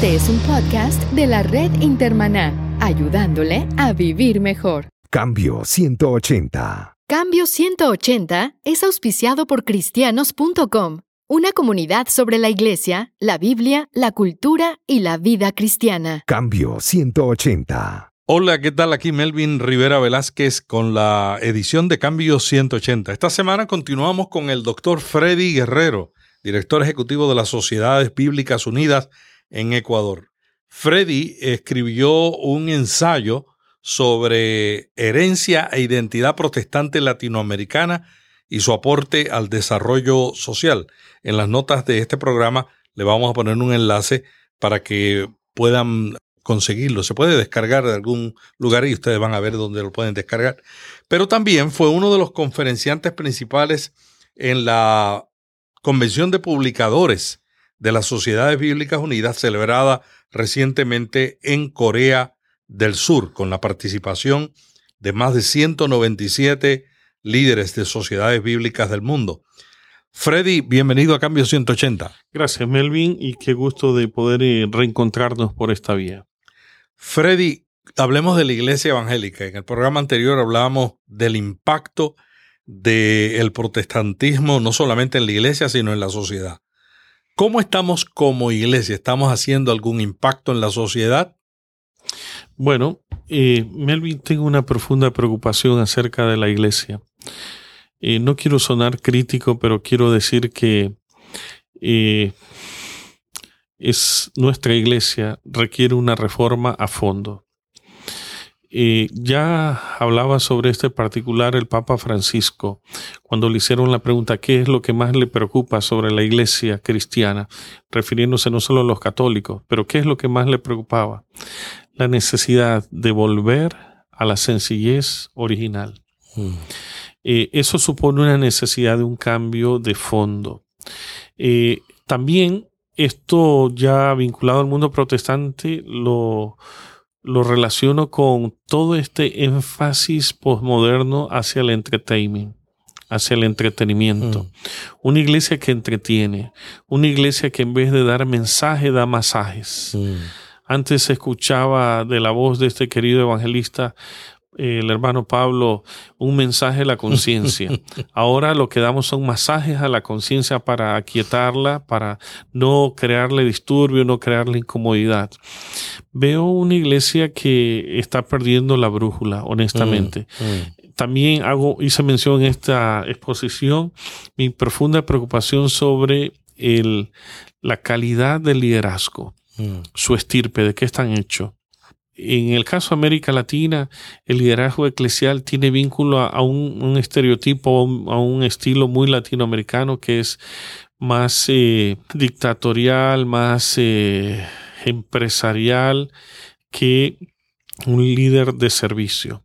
Este es un podcast de la red Intermaná, ayudándole a vivir mejor. Cambio 180. Cambio 180 es auspiciado por cristianos.com, una comunidad sobre la iglesia, la Biblia, la cultura y la vida cristiana. Cambio 180. Hola, ¿qué tal? Aquí Melvin Rivera Velázquez con la edición de Cambio 180. Esta semana continuamos con el doctor Freddy Guerrero, director ejecutivo de las Sociedades Bíblicas Unidas en Ecuador. Freddy escribió un ensayo sobre herencia e identidad protestante latinoamericana y su aporte al desarrollo social. En las notas de este programa le vamos a poner un enlace para que puedan conseguirlo. Se puede descargar de algún lugar y ustedes van a ver dónde lo pueden descargar. Pero también fue uno de los conferenciantes principales en la Convención de Publicadores de las Sociedades Bíblicas Unidas celebrada recientemente en Corea del Sur, con la participación de más de 197 líderes de sociedades bíblicas del mundo. Freddy, bienvenido a Cambio 180. Gracias, Melvin, y qué gusto de poder eh, reencontrarnos por esta vía. Freddy, hablemos de la iglesia evangélica. En el programa anterior hablábamos del impacto del protestantismo no solamente en la iglesia, sino en la sociedad. ¿Cómo estamos como iglesia? ¿Estamos haciendo algún impacto en la sociedad? Bueno, eh, Melvin, tengo una profunda preocupación acerca de la iglesia. Eh, no quiero sonar crítico, pero quiero decir que eh, es nuestra iglesia requiere una reforma a fondo. Eh, ya hablaba sobre este particular el Papa Francisco cuando le hicieron la pregunta ¿qué es lo que más le preocupa sobre la iglesia cristiana? refiriéndose no solo a los católicos, pero ¿qué es lo que más le preocupaba? La necesidad de volver a la sencillez original. Mm. Eh, eso supone una necesidad de un cambio de fondo. Eh, también esto ya vinculado al mundo protestante lo, lo relaciono con todo este énfasis postmoderno hacia el entertainment, hacia el entretenimiento. Mm. Una iglesia que entretiene, una iglesia que en vez de dar mensaje da masajes. Mm. Antes se escuchaba de la voz de este querido evangelista el hermano Pablo un mensaje a la conciencia. Ahora lo que damos son masajes a la conciencia para aquietarla, para no crearle disturbio, no crearle incomodidad. Veo una iglesia que está perdiendo la brújula, honestamente. Mm, mm. También hago, hice mención en esta exposición mi profunda preocupación sobre el, la calidad del liderazgo, mm. su estirpe, de qué están hechos en el caso de América Latina, el liderazgo eclesial tiene vínculo a, un, estereotipo, a un estilo muy latinoamericano que es más eh, dictatorial, más eh, empresarial que un líder de servicio.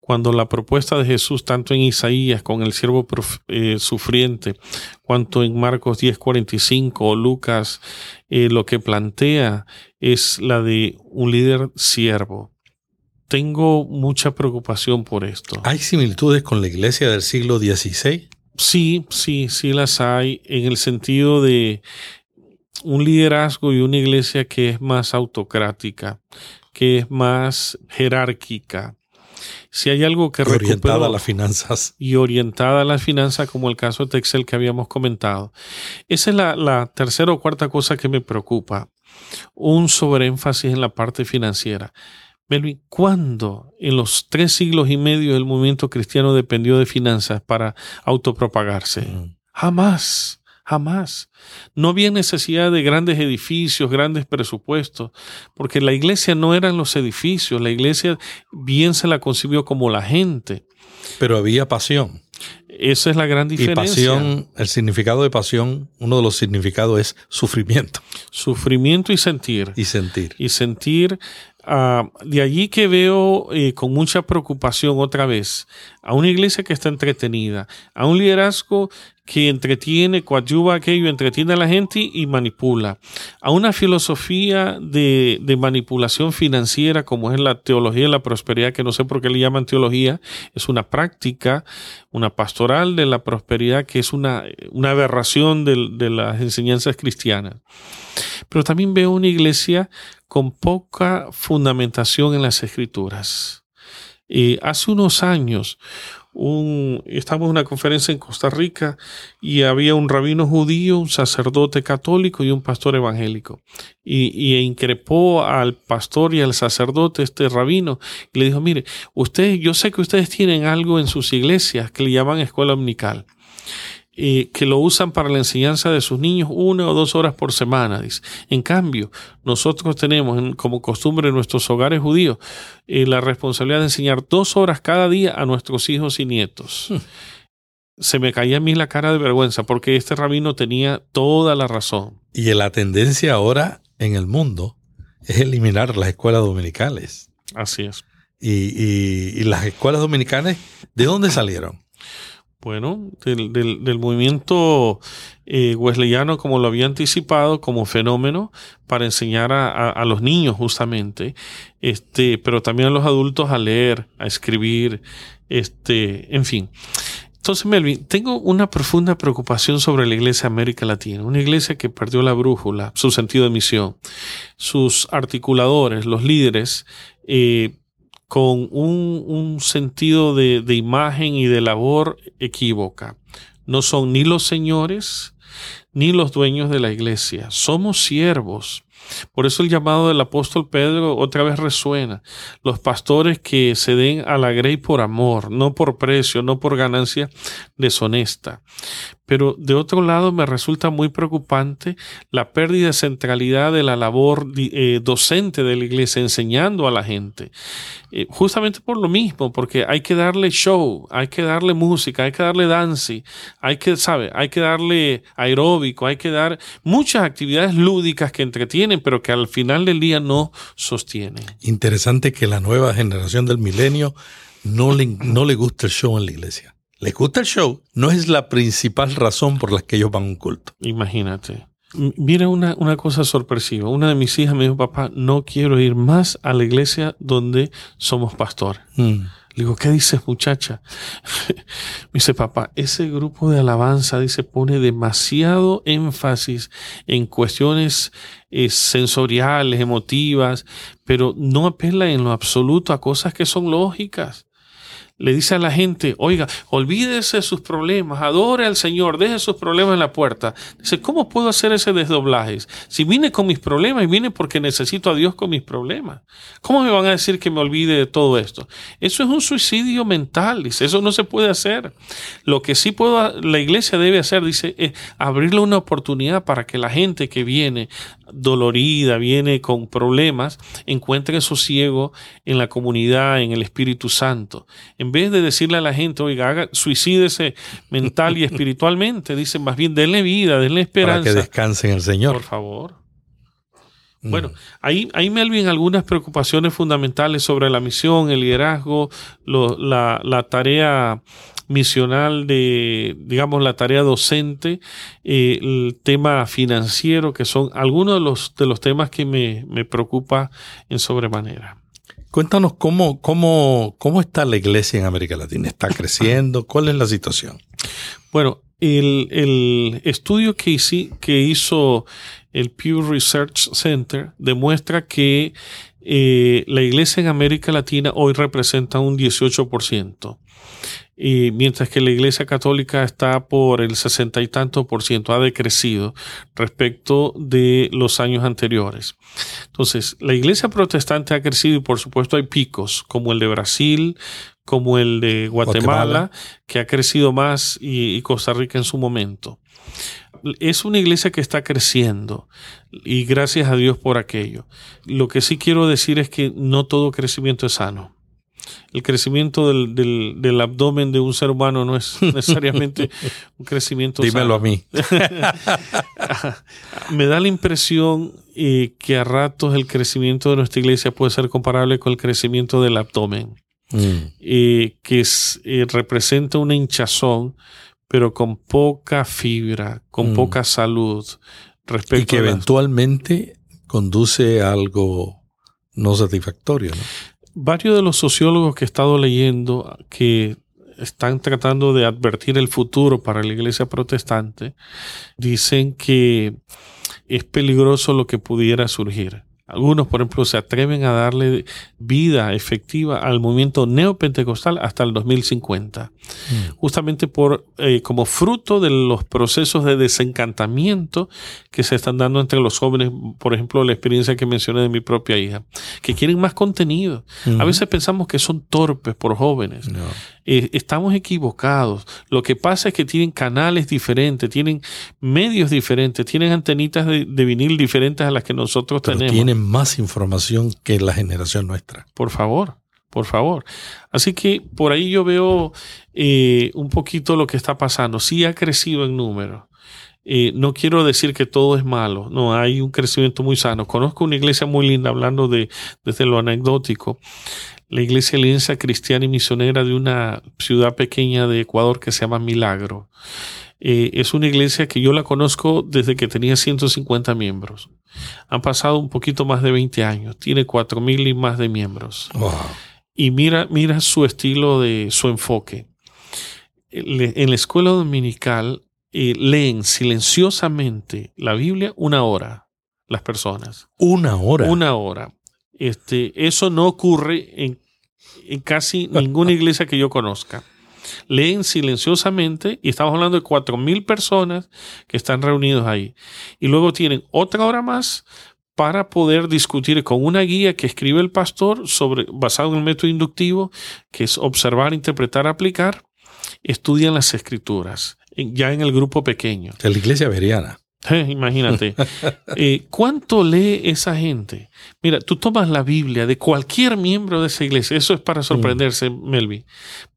Cuando la propuesta de Jesús, tanto en Isaías con el siervo eh, sufriente, cuanto en Marcos 10:45 o Lucas, lo que plantea es la de un líder siervo. Tengo mucha preocupación por esto. ¿Hay similitudes con la iglesia del siglo XVI? Sí, sí, sí las hay, en el sentido de un liderazgo y una iglesia que es más autocrática, que es más jerárquica, si hay algo que orientada a las finanzas y orientada a las finanzas, como el caso de Texel que habíamos comentado, esa es la, tercera o cuarta cosa que me preocupa. Un sobreénfasis en la parte financiera. Melvin, ¿cuándo en los tres siglos y medio el movimiento cristiano dependió de finanzas para autopropagarse? Mm. Jamás. Jamás. No había necesidad de grandes edificios, grandes presupuestos, porque la iglesia no eran los edificios, la iglesia bien se la concibió como la gente. Pero había pasión. Esa es la gran diferencia. Y pasión, el significado de pasión, uno de los significados es sufrimiento. Sufrimiento y sentir. Y sentir. Y sentir Ah, de allí que veo eh, con mucha preocupación otra vez a una iglesia que está entretenida, a un liderazgo que entretiene, coadyuva aquello, entretiene a la gente y manipula, a una filosofía de, de, manipulación financiera como es la teología de la prosperidad, que no sé por qué le llaman teología, es una práctica, una pastoral de la prosperidad que es una, una aberración de, de las enseñanzas cristianas. pero también veo una iglesia con poca fundamentación en las escrituras. Y hace unos años estamos en una conferencia en Costa Rica y había un rabino judío, un sacerdote católico y un pastor evangélico. Y, y increpó al pastor y al sacerdote, este rabino, y le dijo, mire, usted, yo sé que ustedes tienen algo en sus iglesias que le llaman escuela omnical que lo usan para la enseñanza de sus niños una o dos horas por semana. Dice. En cambio, nosotros tenemos como costumbre en nuestros hogares judíos eh, la responsabilidad de enseñar dos horas cada día a nuestros hijos y nietos. Hmm. Se me caía a mí la cara de vergüenza porque este rabino tenía toda la razón. Y la tendencia ahora en el mundo es eliminar las escuelas dominicales. Así es. y las escuelas dominicales, ¿de dónde salieron? Bueno, del, movimiento eh, wesleyano, como lo había anticipado, como fenómeno para enseñar a, los niños justamente, este, pero también a los adultos a leer, a escribir, este, en fin. Entonces, Melvin, tengo una profunda preocupación sobre la Iglesia América Latina, una iglesia que perdió la brújula, su sentido de misión, sus articuladores, los líderes, eh, con un, sentido de, de imagen y de labor equívoca. No son ni los señores ni los dueños de la iglesia. Somos siervos. Por eso el llamado del apóstol Pedro otra vez resuena. Los pastores que se den a la grey por amor, no por precio, no por ganancia deshonesta. Pero de otro lado me resulta muy preocupante la pérdida de centralidad de la labor eh, docente de la iglesia enseñando a la gente. Eh, justamente por lo mismo, porque hay que darle show, hay que darle música, hay que darle dance, hay que, ¿sabe? Hay que darle aeróbico, hay que dar muchas actividades lúdicas que entretienen, pero que al final del día no sostienen. Interesante que la nueva generación del milenio no le, no le gusta el show en la iglesia les gusta el show, no es la principal razón por la que ellos van a un culto. Imagínate. Mira una, una, cosa sorpresiva. Una de mis hijas me dijo, papá, no quiero ir más a la iglesia donde somos pastor. Mm. Le digo, ¿qué dices muchacha? me dice, papá, ese grupo de alabanza, dice, pone demasiado énfasis en cuestiones eh, sensoriales, emotivas, pero no apela en lo absoluto a cosas que son lógicas le dice a la gente, oiga, olvídese de sus problemas, adore al Señor, deje sus problemas en la puerta. Dice, ¿cómo puedo hacer ese desdoblaje? Si vine con mis problemas y vine porque necesito a Dios con mis problemas, ¿cómo me van a decir que me olvide de todo esto? Eso es un suicidio mental, dice, eso no se puede hacer. Lo que sí puedo, la iglesia debe hacer, dice, es abrirle una oportunidad para que la gente que viene dolorida, viene con problemas, encuentre sosiego en la comunidad, en el Espíritu Santo. Vez de decirle a la gente, oiga, haga, suicídese mental y espiritualmente, dicen más bien, denle vida, denle esperanza. Para que descanse en el Señor. Por favor. Mm. Bueno, ahí, ahí Melvin algunas preocupaciones fundamentales sobre la misión, el liderazgo, la, la, tarea misional de, digamos, la tarea docente, eh, el tema financiero, que son algunos de los, de los temas que me, me preocupa en sobremanera. Cuéntanos cómo, cómo, cómo está la iglesia en América Latina. ¿Está creciendo? ¿Cuál es la situación? Bueno, el, el estudio que, que hizo el Pew Research Center demuestra que eh, la iglesia en América Latina hoy representa un 18% y mientras que la Iglesia Católica está por el sesenta y tanto por ciento, ha decrecido respecto de los años anteriores. Entonces, la Iglesia Protestante ha crecido y por supuesto hay picos, como el de Brasil, como el de Guatemala, que ha crecido más y, y Costa Rica en su momento. Es una iglesia que está creciendo y gracias a Dios por aquello. Lo que sí quiero decir es que no todo crecimiento es sano el crecimiento del, abdomen de un ser humano no es necesariamente un crecimiento Dímelo a mí. Me da la impresión eh, que a ratos el crecimiento de nuestra iglesia puede ser comparable con el crecimiento del abdomen, mm. eh, que eh, representa una hinchazón, pero con poca fibra, con mm. poca salud. Respecto y que eventualmente conduce a algo no satisfactorio. ¿no? Varios de los sociólogos que he estado leyendo que están tratando de advertir el futuro para la iglesia protestante dicen que es peligroso lo que pudiera surgir. Algunos, por ejemplo, se atreven a darle vida efectiva al movimiento neopentecostal hasta el 2050, mm. justamente por eh, como fruto de los procesos de desencantamiento que se están dando entre los jóvenes, por ejemplo, la experiencia que mencioné de mi propia hija, que quieren más contenido. A veces pensamos que son torpes por jóvenes. Eh, estamos equivocados. Lo que pasa es que tienen canales diferentes, tienen medios diferentes, tienen antenitas de, vinil diferentes a las que nosotros tenemos más información que la generación nuestra. Por favor, por favor. Así que por ahí yo veo eh, un poquito lo que está pasando. Sí ha crecido en número. Eh, no quiero decir que todo es malo, no, hay un crecimiento muy sano. Conozco una iglesia muy linda, hablando de, desde lo anecdótico, la iglesia alianza cristiana y misionera de una ciudad pequeña de Ecuador que se llama Milagro. Eh, es una iglesia que yo la conozco desde que tenía 150 miembros. Han pasado un poquito más de 20 años. Tiene 4.000 y más de miembros. Y mira, mira su estilo de su enfoque. En la escuela dominical eh, leen silenciosamente la Biblia una hora las personas. Una hora. Una hora. Este, eso no ocurre en, en casi ninguna iglesia que yo conozca leen silenciosamente y estamos hablando de cuatro mil personas que están reunidos ahí. Y luego tienen otra hora más para poder discutir con una guía que escribe el pastor sobre, basado en el método inductivo, que es observar, interpretar, aplicar. Estudian las escrituras, ya en el grupo pequeño. De la iglesia veriana. Imagínate. Eh, ¿Cuánto lee esa gente? Mira, tú tomas la Biblia de cualquier miembro de esa iglesia, eso es para mm. sorprenderse, Melvi.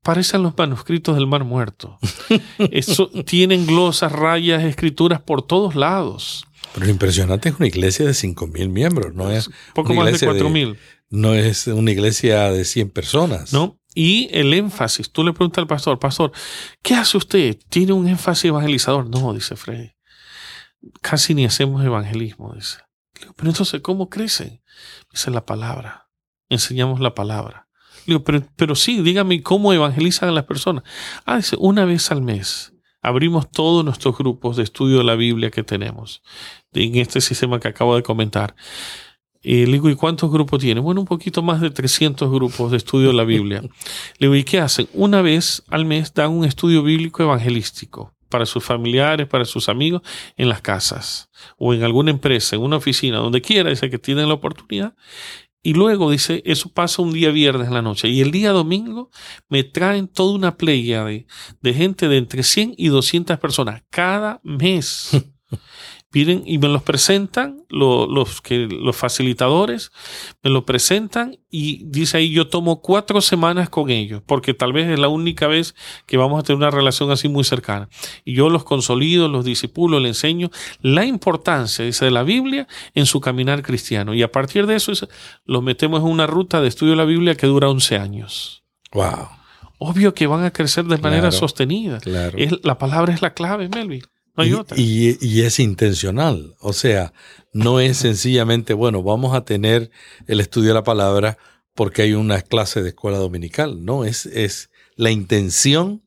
Parecen los manuscritos del Mar Muerto. eso, tienen glosas, rayas, escrituras por todos lados. Pero lo impresionante es una iglesia de 5.000 miembros, no es poco más de 4.000. No es una iglesia de 100 personas. No, y el énfasis. Tú le preguntas al pastor, pastor, ¿qué hace usted? ¿Tiene un énfasis evangelizador? No, dice Freddy casi ni hacemos evangelismo, dice. pero entonces, ¿cómo crecen? Dice la palabra. Enseñamos la palabra. Digo, pero, pero sí, dígame cómo evangelizan a las personas. Ah, dice, una vez al mes abrimos todos nuestros grupos de estudio de la Biblia que tenemos en este sistema que acabo de comentar. Y le digo, ¿y cuántos grupos tiene? Bueno, un poquito más de 300 grupos de estudio de la Biblia. Le digo, ¿y qué hacen? Una vez al mes dan un estudio bíblico evangelístico para sus familiares, para sus amigos, en las casas o en alguna empresa, en una oficina, donde quiera, dice que tienen la oportunidad. Y luego dice, eso pasa un día viernes en la noche. Y el día domingo me traen toda una playa de, de gente de entre 100 y 200 personas cada mes. Piden y me los presentan, los, que, los facilitadores me lo presentan y dice ahí yo tomo cuatro semanas con ellos, porque tal vez es la única vez que vamos a tener una relación así muy cercana. Y yo los consolido, los disipulo, les enseño la importancia, dice, de la Biblia en su caminar cristiano. Y a partir de eso los metemos en una ruta de estudio de la Biblia que dura 11 años. Wow. Obvio que van a crecer de manera sostenida. Es, la palabra es la clave, Melvin y, es intencional, o sea, no es sencillamente, bueno, vamos a tener el estudio de la palabra porque hay una clase de escuela dominical, no, es, es la intención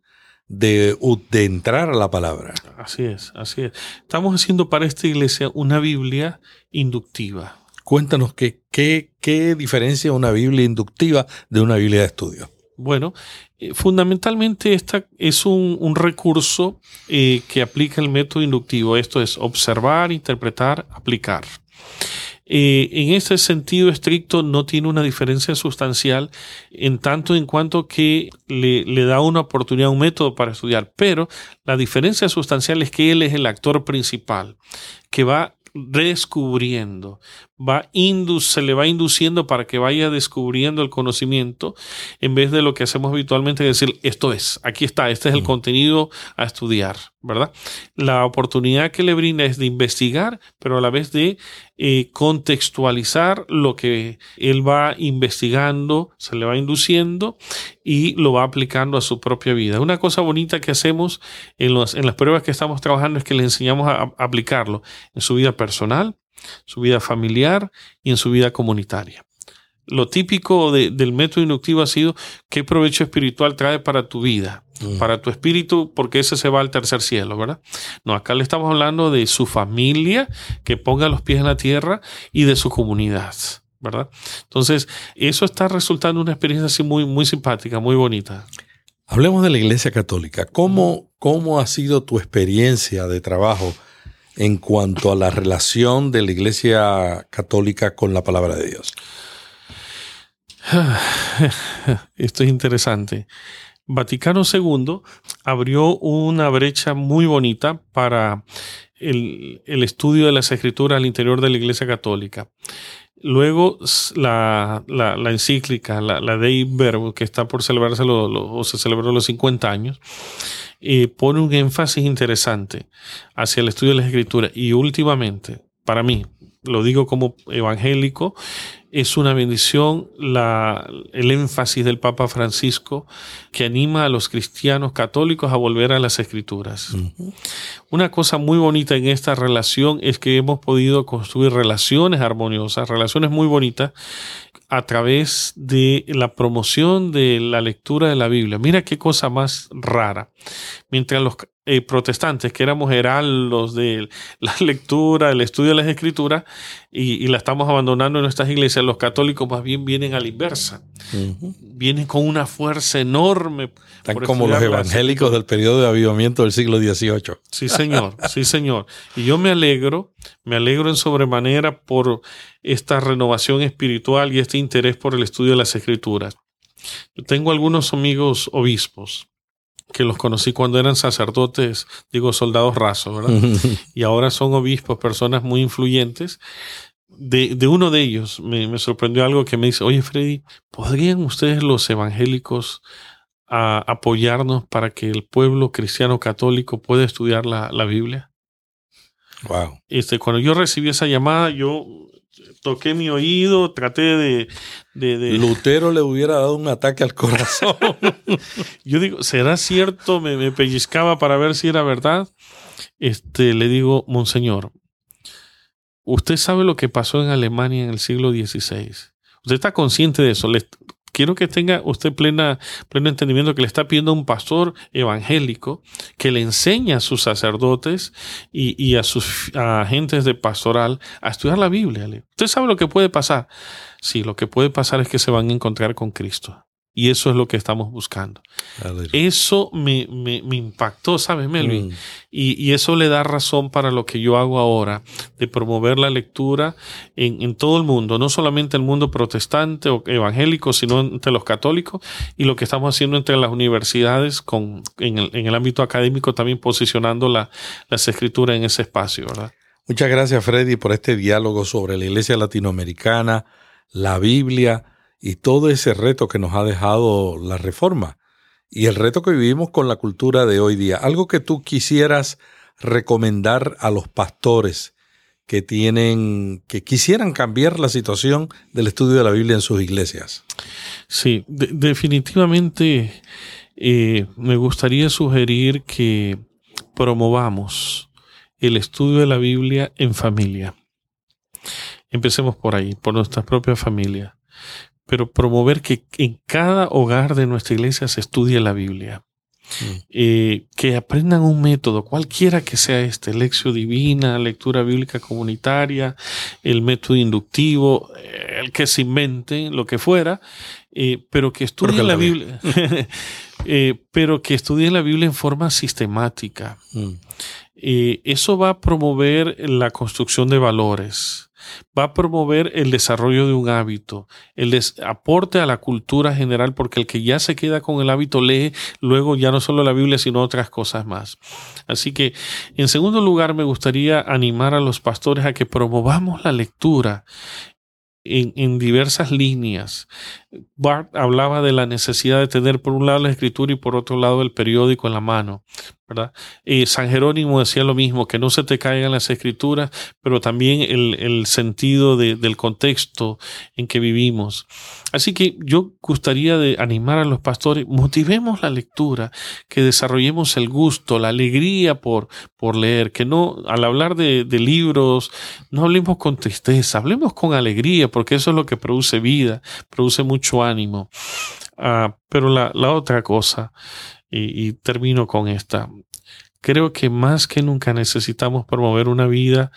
de, de, entrar a la palabra. Así es, así es. Estamos haciendo para esta iglesia una Biblia inductiva. Cuéntanos qué, qué, qué diferencia una Biblia inductiva de una Biblia de estudio. Bueno, eh, fundamentalmente esta es un, recurso eh, que aplica el método inductivo. Esto es observar, interpretar, aplicar. Eh, en este sentido estricto no tiene una diferencia sustancial en tanto en cuanto que le, le, da una oportunidad, un método para estudiar, pero la diferencia sustancial es que él es el actor principal que va descubriendo, va se le va induciendo para que vaya descubriendo el conocimiento en vez de lo que hacemos habitualmente decir esto es, aquí está, este es el mm. contenido a estudiar, ¿verdad? La oportunidad que le brinda es de investigar, pero a la vez de eh, contextualizar lo que él va investigando, se le va induciendo y lo va aplicando a su propia vida. Una cosa bonita que hacemos en, en las pruebas que estamos trabajando es que le enseñamos a aplicarlo en su vida personal, su vida familiar y en su vida comunitaria. lo típico del método inductivo ha sido qué provecho espiritual trae para tu vida, mm. para tu espíritu, porque ese se va al tercer cielo, ¿verdad? No, acá le estamos hablando de su familia, que ponga los pies en la tierra, y de su comunidad. ¿verdad? Entonces, eso está resultando una experiencia así muy, muy simpática, muy bonita. Hablemos de la Iglesia Católica. ¿Cómo, ¿Cómo ha sido tu experiencia de trabajo en cuanto a la relación de la Iglesia Católica con la palabra de Dios? Esto es interesante. Vaticano II abrió una brecha muy bonita para el, el, estudio de las escrituras al interior de la Iglesia Católica. Luego la, encíclica, la, la Dei Verbo, que está por celebrarse o se celebró los 50 años, eh, pone un énfasis interesante hacia el estudio de las escrituras. Y últimamente, para mí, lo digo como evangélico, es una bendición la, el énfasis del Papa Francisco que anima a los cristianos católicos a volver a las escrituras. Una cosa muy bonita en esta relación es que hemos podido construir relaciones armoniosas, relaciones muy bonitas a través de la promoción de la lectura de la Biblia. Mira qué cosa más rara. Mientras los eh, protestantes, que éramos heraldos de la lectura, el estudio de las escrituras, y, la estamos abandonando en nuestras iglesias, los católicos más bien vienen a la inversa. Vienen con una fuerza enorme. Tan como los evangélicos del periodo de avivamiento del siglo XVIII. Sí, señor, sí, señor. Y yo me alegro, me alegro en sobremanera por esta renovación espiritual y este interés por el estudio de las escrituras. Yo tengo algunos amigos obispos que los conocí cuando eran sacerdotes, digo soldados rasos, ¿verdad? y ahora son obispos, personas muy influyentes. De, de uno de ellos me, me, sorprendió algo que me dice, oye Freddy, ¿podrían ustedes los evangélicos apoyarnos para que el pueblo cristiano católico pueda estudiar la, la Biblia? Wow. Este, cuando yo recibí esa llamada, yo toqué mi oído, traté de, Lutero le hubiera dado un ataque al corazón. Yo digo, ¿será cierto? Me, pellizcaba para ver si era verdad. Este, le digo, Monseñor, usted sabe lo que pasó en Alemania en el siglo XVI. Usted está consciente de eso quiero que tenga usted plena, pleno entendimiento que le está pidiendo a un pastor evangélico que le enseñe a sus sacerdotes y, a sus agentes de pastoral a estudiar la Biblia. Usted sabe lo que puede pasar. Sí, lo que puede pasar es que se van a encontrar con Cristo. Y eso es lo que estamos buscando. Eso me, impactó, ¿sabes, Melvin? Mm. Y, eso le da razón para lo que yo hago ahora, de promover la lectura en, todo el mundo, no solamente el mundo protestante o evangélico, sino entre los católicos, y lo que estamos haciendo entre las universidades con, en, el, ámbito académico, también posicionando la, las escrituras en ese espacio, ¿verdad? Muchas gracias, Freddy, por este diálogo sobre la iglesia latinoamericana, la Biblia y todo ese reto que nos ha dejado la reforma y el reto que vivimos con la cultura de hoy día. Algo que tú quisieras recomendar a los pastores que tienen, que quisieran cambiar la situación del estudio de la Biblia en sus iglesias. Sí, definitivamente eh, me gustaría sugerir que promovamos el estudio de la Biblia en familia. Empecemos por ahí, por nuestra propia familia pero promover que en cada hogar de nuestra iglesia se estudie la Biblia. Mm. Eh, que aprendan un método, cualquiera que sea este, lección divina, lectura bíblica comunitaria, el método inductivo, el que se inventen, lo que fuera, eh, pero que estudien la, Biblia, eh, pero que estudien la Biblia en forma sistemática. Mm. eso va a promover la construcción de valores va a promover el desarrollo de un hábito, el aporte a la cultura general, porque el que ya se queda con el hábito lee luego ya no solo la Biblia, sino otras cosas más. Así que, en segundo lugar, me gustaría animar a los pastores a que promovamos la lectura en, diversas líneas. Bart hablaba de la necesidad de tener por un lado la escritura y por otro lado el periódico en la mano ¿verdad? San Jerónimo decía lo mismo, que no se te caigan las escrituras, pero también el, sentido del contexto en que vivimos. Así que yo gustaría de animar a los pastores, motivemos la lectura, que desarrollemos el gusto, la alegría por, por leer, que no, al hablar de, libros, no hablemos con tristeza, hablemos con alegría, porque eso es lo que produce vida, produce mucho ánimo. Ah, pero la otra cosa, y, termino con esta. Creo que más que nunca necesitamos promover una vida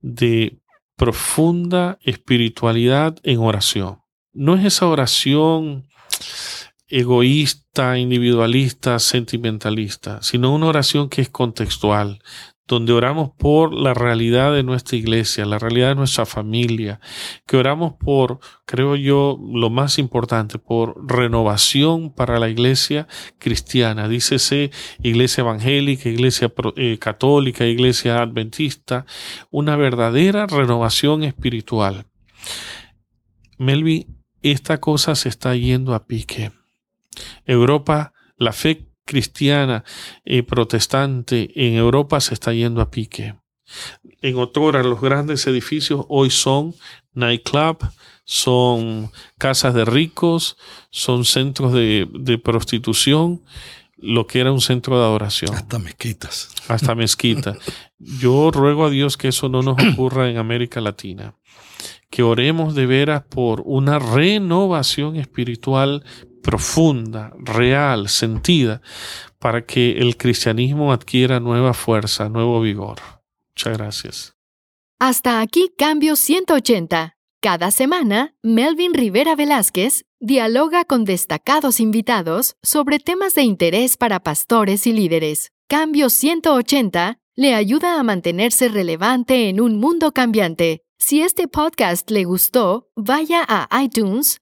de profunda espiritualidad en oración. No es esa oración egoísta, individualista, sentimentalista, sino una oración que es contextual, donde oramos por la realidad de nuestra iglesia, la realidad de nuestra familia, que oramos por, creo yo, lo más importante, por renovación para la iglesia cristiana. Dícese iglesia evangélica, iglesia eh, católica, iglesia adventista, una verdadera renovación espiritual. Melvi, esta cosa se está yendo a pique. Europa, la fe cristiana y protestante en Europa se está yendo a pique. En otra los grandes edificios hoy son nightclub, son casas de ricos, son centros de, de prostitución, lo que era un centro de adoración. Hasta mezquitas. Hasta mezquita. Yo ruego a Dios que eso no nos ocurra en América Latina. Que oremos de veras por una renovación espiritual profunda, real, sentida, para que el cristianismo adquiera nueva fuerza, nuevo vigor. Muchas gracias. Hasta aquí Cambio 180. Cada semana, Melvin Rivera Velázquez dialoga con destacados invitados sobre temas de interés para pastores y líderes. Cambio 180 le ayuda a mantenerse relevante en un mundo cambiante. Si este podcast le gustó, vaya a iTunes